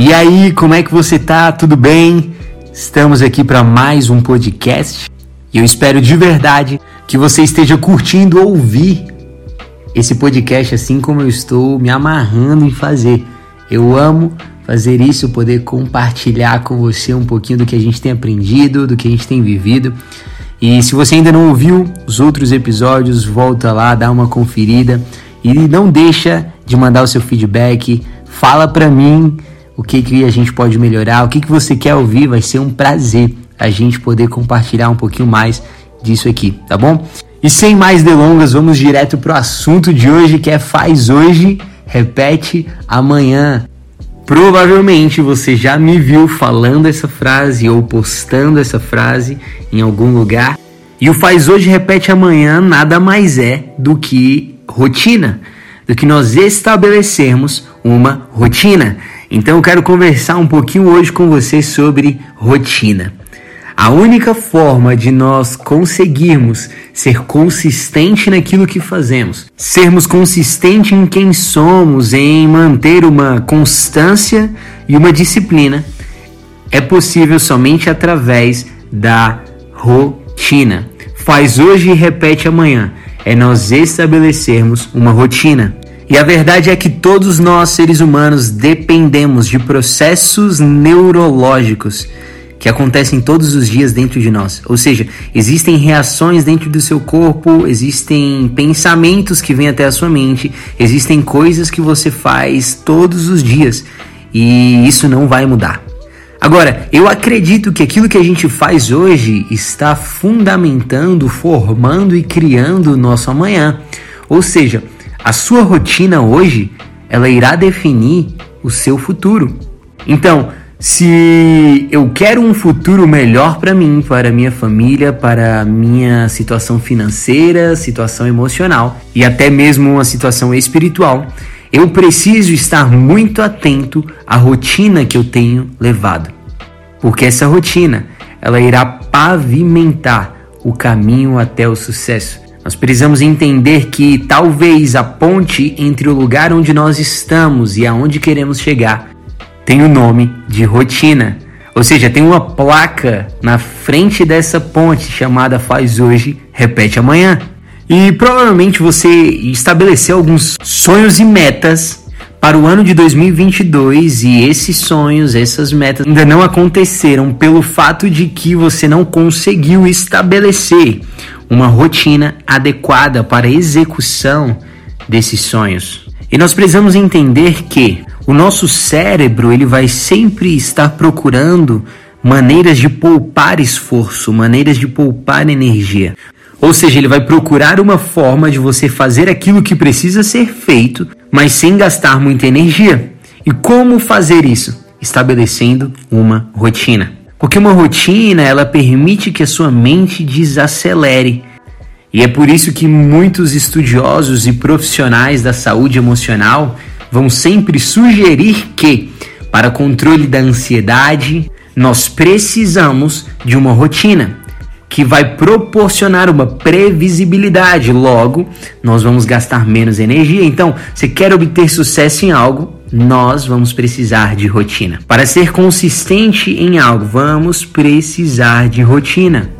E aí, como é que você tá? Tudo bem? Estamos aqui para mais um podcast e eu espero de verdade que você esteja curtindo ouvir esse podcast assim como eu estou me amarrando em fazer. Eu amo fazer isso, poder compartilhar com você um pouquinho do que a gente tem aprendido, do que a gente tem vivido. E se você ainda não ouviu os outros episódios, volta lá, dá uma conferida e não deixa de mandar o seu feedback. Fala para mim o que, que a gente pode melhorar, o que, que você quer ouvir. Vai ser um prazer a gente poder compartilhar um pouquinho mais disso aqui, tá bom? E sem mais delongas, vamos direto pro assunto de hoje, que é faz hoje, repete amanhã. Provavelmente você já me viu falando essa frase ou postando essa frase em algum lugar. E o faz hoje, repete amanhã nada mais é do que rotina, do que nós estabelecermos uma rotina. Então eu quero conversar um pouquinho hoje com você sobre rotina. A única forma de nós conseguirmos ser consistente naquilo que fazemos, sermos consistentes em quem somos, em manter uma constância e uma disciplina, é possível somente através da rotina. Faz hoje e repete amanhã. É nós estabelecermos uma rotina. E a verdade é que todos nós, seres humanos, dependemos de processos neurológicos que acontecem todos os dias dentro de nós. Ou seja, existem reações dentro do seu corpo, existem pensamentos que vêm até a sua mente, existem coisas que você faz todos os dias e isso não vai mudar. Agora, eu acredito que aquilo que a gente faz hoje está fundamentando, formando e criando o nosso amanhã. Ou seja, a sua rotina hoje, ela irá definir o seu futuro. Então, se eu quero um futuro melhor para mim, para minha família, para minha situação financeira, situação emocional e até mesmo uma situação espiritual, eu preciso estar muito atento à rotina que eu tenho levado. Porque essa rotina, ela irá pavimentar o caminho até o sucesso. Nós precisamos entender que talvez a ponte entre o lugar onde nós estamos e aonde queremos chegar tem o nome de rotina. Ou seja, tem uma placa na frente dessa ponte chamada Faz Hoje, Repete Amanhã. E provavelmente você estabeleceu alguns sonhos e metas para o ano de 2022 e esses sonhos, essas metas ainda não aconteceram pelo fato de que você não conseguiu estabelecer uma rotina adequada para a execução desses sonhos. E nós precisamos entender que o nosso cérebro ele vai sempre estar procurando maneiras de poupar esforço, maneiras de poupar energia. Ou seja, ele vai procurar uma forma de você fazer aquilo que precisa ser feito, mas sem gastar muita energia. E como fazer isso? Estabelecendo uma rotina. Porque uma rotina, ela permite que a sua mente desacelere. E é por isso que muitos estudiosos e profissionais da saúde emocional vão sempre sugerir que, para controle da ansiedade, nós precisamos de uma rotina que vai proporcionar uma previsibilidade. Logo, nós vamos gastar menos energia. Então, se quer obter sucesso em algo, nós vamos precisar de rotina. Para ser consistente em algo, vamos precisar de rotina.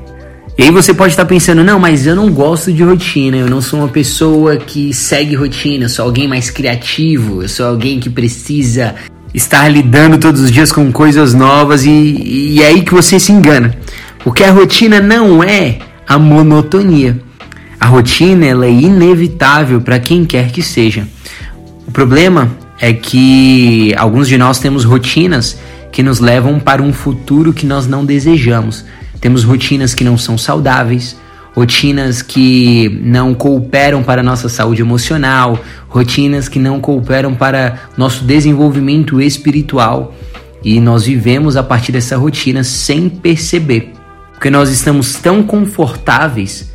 E aí você pode estar pensando, não, mas eu não gosto de rotina, eu não sou uma pessoa que segue rotina, eu sou alguém mais criativo, eu sou alguém que precisa estar lidando todos os dias com coisas novas e, e é aí que você se engana. Porque a rotina não é a monotonia. A rotina ela é inevitável para quem quer que seja. O problema é que alguns de nós temos rotinas que nos levam para um futuro que nós não desejamos. Temos rotinas que não são saudáveis, rotinas que não cooperam para a nossa saúde emocional, rotinas que não cooperam para nosso desenvolvimento espiritual. E nós vivemos a partir dessa rotina sem perceber, porque nós estamos tão confortáveis,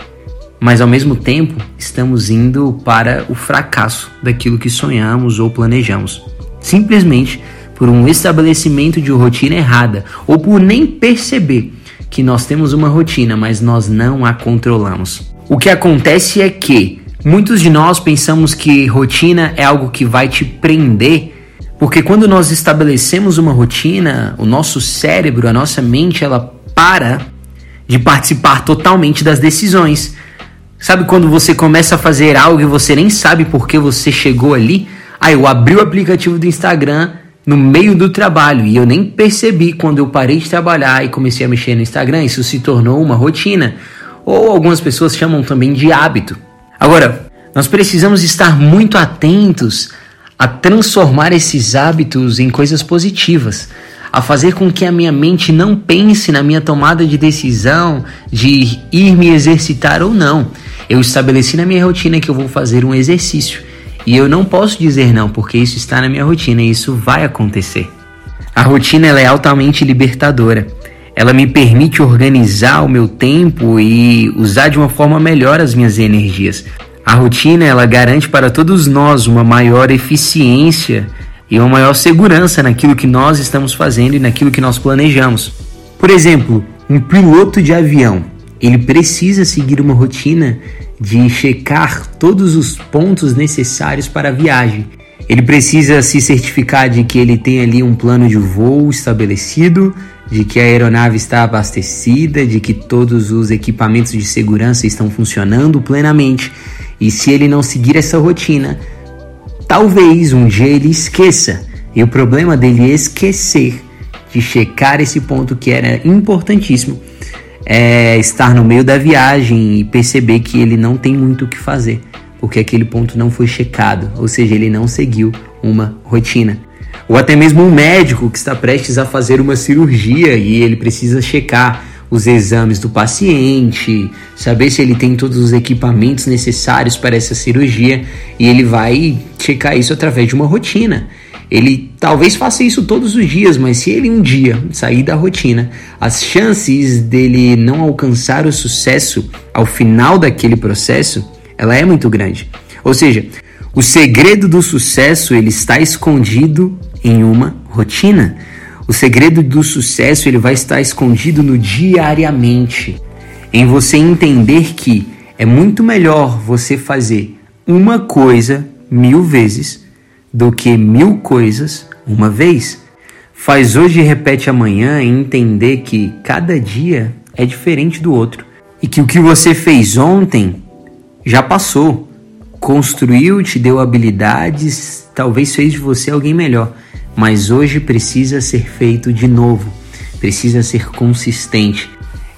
mas ao mesmo tempo estamos indo para o fracasso daquilo que sonhamos ou planejamos. Simplesmente por um estabelecimento de rotina errada ou por nem perceber que nós temos uma rotina, mas nós não a controlamos. O que acontece é que muitos de nós pensamos que rotina é algo que vai te prender, Porque quando nós estabelecemos uma rotina, o nosso cérebro, a nossa mente, ela para de participar totalmente das decisões. Sabe quando você começa a fazer algo e você nem sabe por que você chegou ali? Ah, eu abri o aplicativo do Instagram no meio do trabalho e eu nem percebi quando eu parei de trabalhar e comecei a mexer no Instagram, isso se tornou uma rotina. Ou algumas pessoas chamam também de hábito. Agora, nós precisamos estar muito atentos a transformar esses hábitos em coisas positivas, a fazer com que a minha mente não pense na minha tomada de decisão de ir me exercitar ou não. Eu estabeleci na minha rotina que eu vou fazer um exercício e eu não posso dizer não, porque isso está na minha rotina e isso vai acontecer. A rotina é altamente libertadora. Ela me permite organizar o meu tempo e usar de uma forma melhor as minhas energias. A rotina ela garante para todos nós uma maior eficiência e uma maior segurança naquilo que nós estamos fazendo e naquilo que nós planejamos. Por exemplo, um piloto de avião, ele precisa seguir uma rotina de checar todos os pontos necessários para a viagem. Ele precisa se certificar de que ele tem ali um plano de voo estabelecido, de que a aeronave está abastecida, de que todos os equipamentos de segurança estão funcionando plenamente. E se ele não seguir essa rotina, talvez um dia ele esqueça. E o problema dele é esquecer de checar esse ponto que era importantíssimo é estar no meio da viagem e perceber que ele não tem muito o que fazer, porque aquele ponto não foi checado, ou seja, ele não seguiu uma rotina. Ou até mesmo um médico que está prestes a fazer uma cirurgia e ele precisa checar os exames do paciente, saber se ele tem todos os equipamentos necessários para essa cirurgia e ele vai checar isso através de uma rotina. Ele talvez faça isso todos os dias, mas se ele um dia sair da rotina, as chances dele não alcançar o sucesso ao final daquele processo, ela é muito grande. Ou seja, o segredo do sucesso ele está escondido em uma rotina. O segredo do sucesso ele vai estar escondido no diariamente, em você entender que é muito melhor você fazer uma coisa mil vezes do que mil coisas uma vez. Faz hoje e repete amanhã e entender que cada dia é diferente do outro. E que o que você fez ontem já passou, construiu, te deu habilidades, talvez fez de você alguém melhor mas hoje precisa ser feito de novo, precisa ser consistente.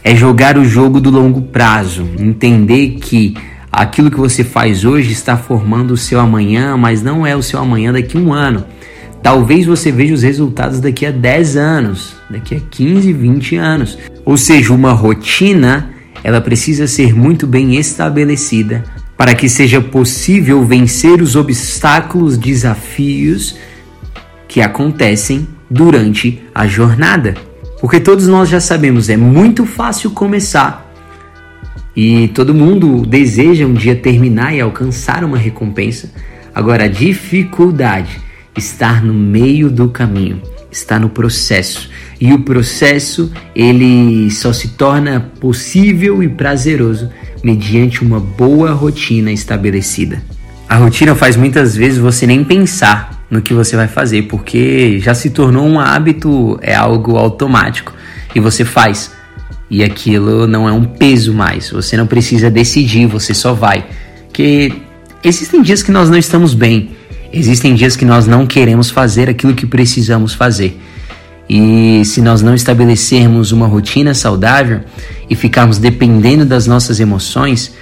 É jogar o jogo do longo prazo, entender que aquilo que você faz hoje está formando o seu amanhã, mas não é o seu amanhã daqui a um ano. Talvez você veja os resultados daqui a 10 anos, daqui a 15, 20 anos. Ou seja, uma rotina, ela precisa ser muito bem estabelecida para que seja possível vencer os obstáculos, desafios que acontecem durante a jornada. Porque todos nós já sabemos, é muito fácil começar e todo mundo deseja um dia terminar e alcançar uma recompensa. Agora, a dificuldade está no meio do caminho, está no processo. E o processo, ele só se torna possível e prazeroso mediante uma boa rotina estabelecida. A rotina faz muitas vezes você nem pensar no que você vai fazer, porque já se tornou um hábito, é algo automático e você faz. E aquilo não é um peso mais, você não precisa decidir, você só vai. Que existem dias que nós não estamos bem, existem dias que nós não queremos fazer aquilo que precisamos fazer. E se nós não estabelecermos uma rotina saudável e ficarmos dependendo das nossas emoções,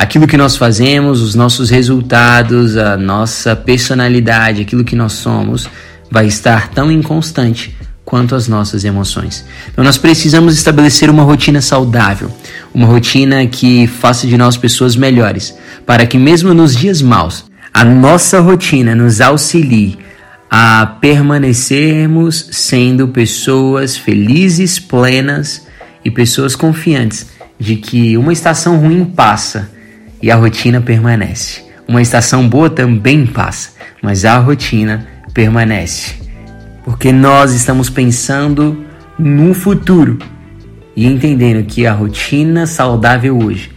aquilo que nós fazemos, os nossos resultados, a nossa personalidade, aquilo que nós somos, vai estar tão inconstante quanto as nossas emoções. Então nós precisamos estabelecer uma rotina saudável, uma rotina que faça de nós pessoas melhores, para que mesmo nos dias maus, a nossa rotina nos auxilie a permanecermos sendo pessoas felizes, plenas e pessoas confiantes de que uma estação ruim passa e a rotina permanece. Uma estação boa também passa, mas a rotina permanece. Porque nós estamos pensando no futuro e entendendo que a rotina saudável hoje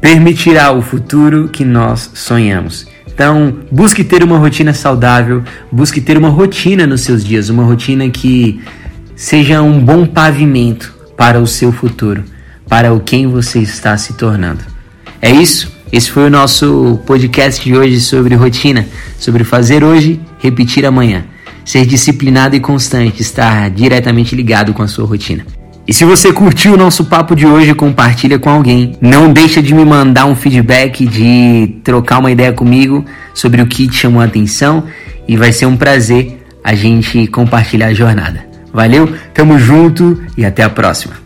permitirá o futuro que nós sonhamos. Então, busque ter uma rotina saudável, busque ter uma rotina nos seus dias, uma rotina que seja um bom pavimento para o seu futuro, para o quem você está se tornando. É isso. Esse foi o nosso podcast de hoje sobre rotina, sobre fazer hoje, repetir amanhã. Ser disciplinado e constante, estar diretamente ligado com a sua rotina. E se você curtiu o nosso papo de hoje, compartilha com alguém. Não deixa de me mandar um feedback, de trocar uma ideia comigo sobre o que te chamou a atenção e vai ser um prazer a gente compartilhar a jornada. Valeu, tamo junto e até a próxima.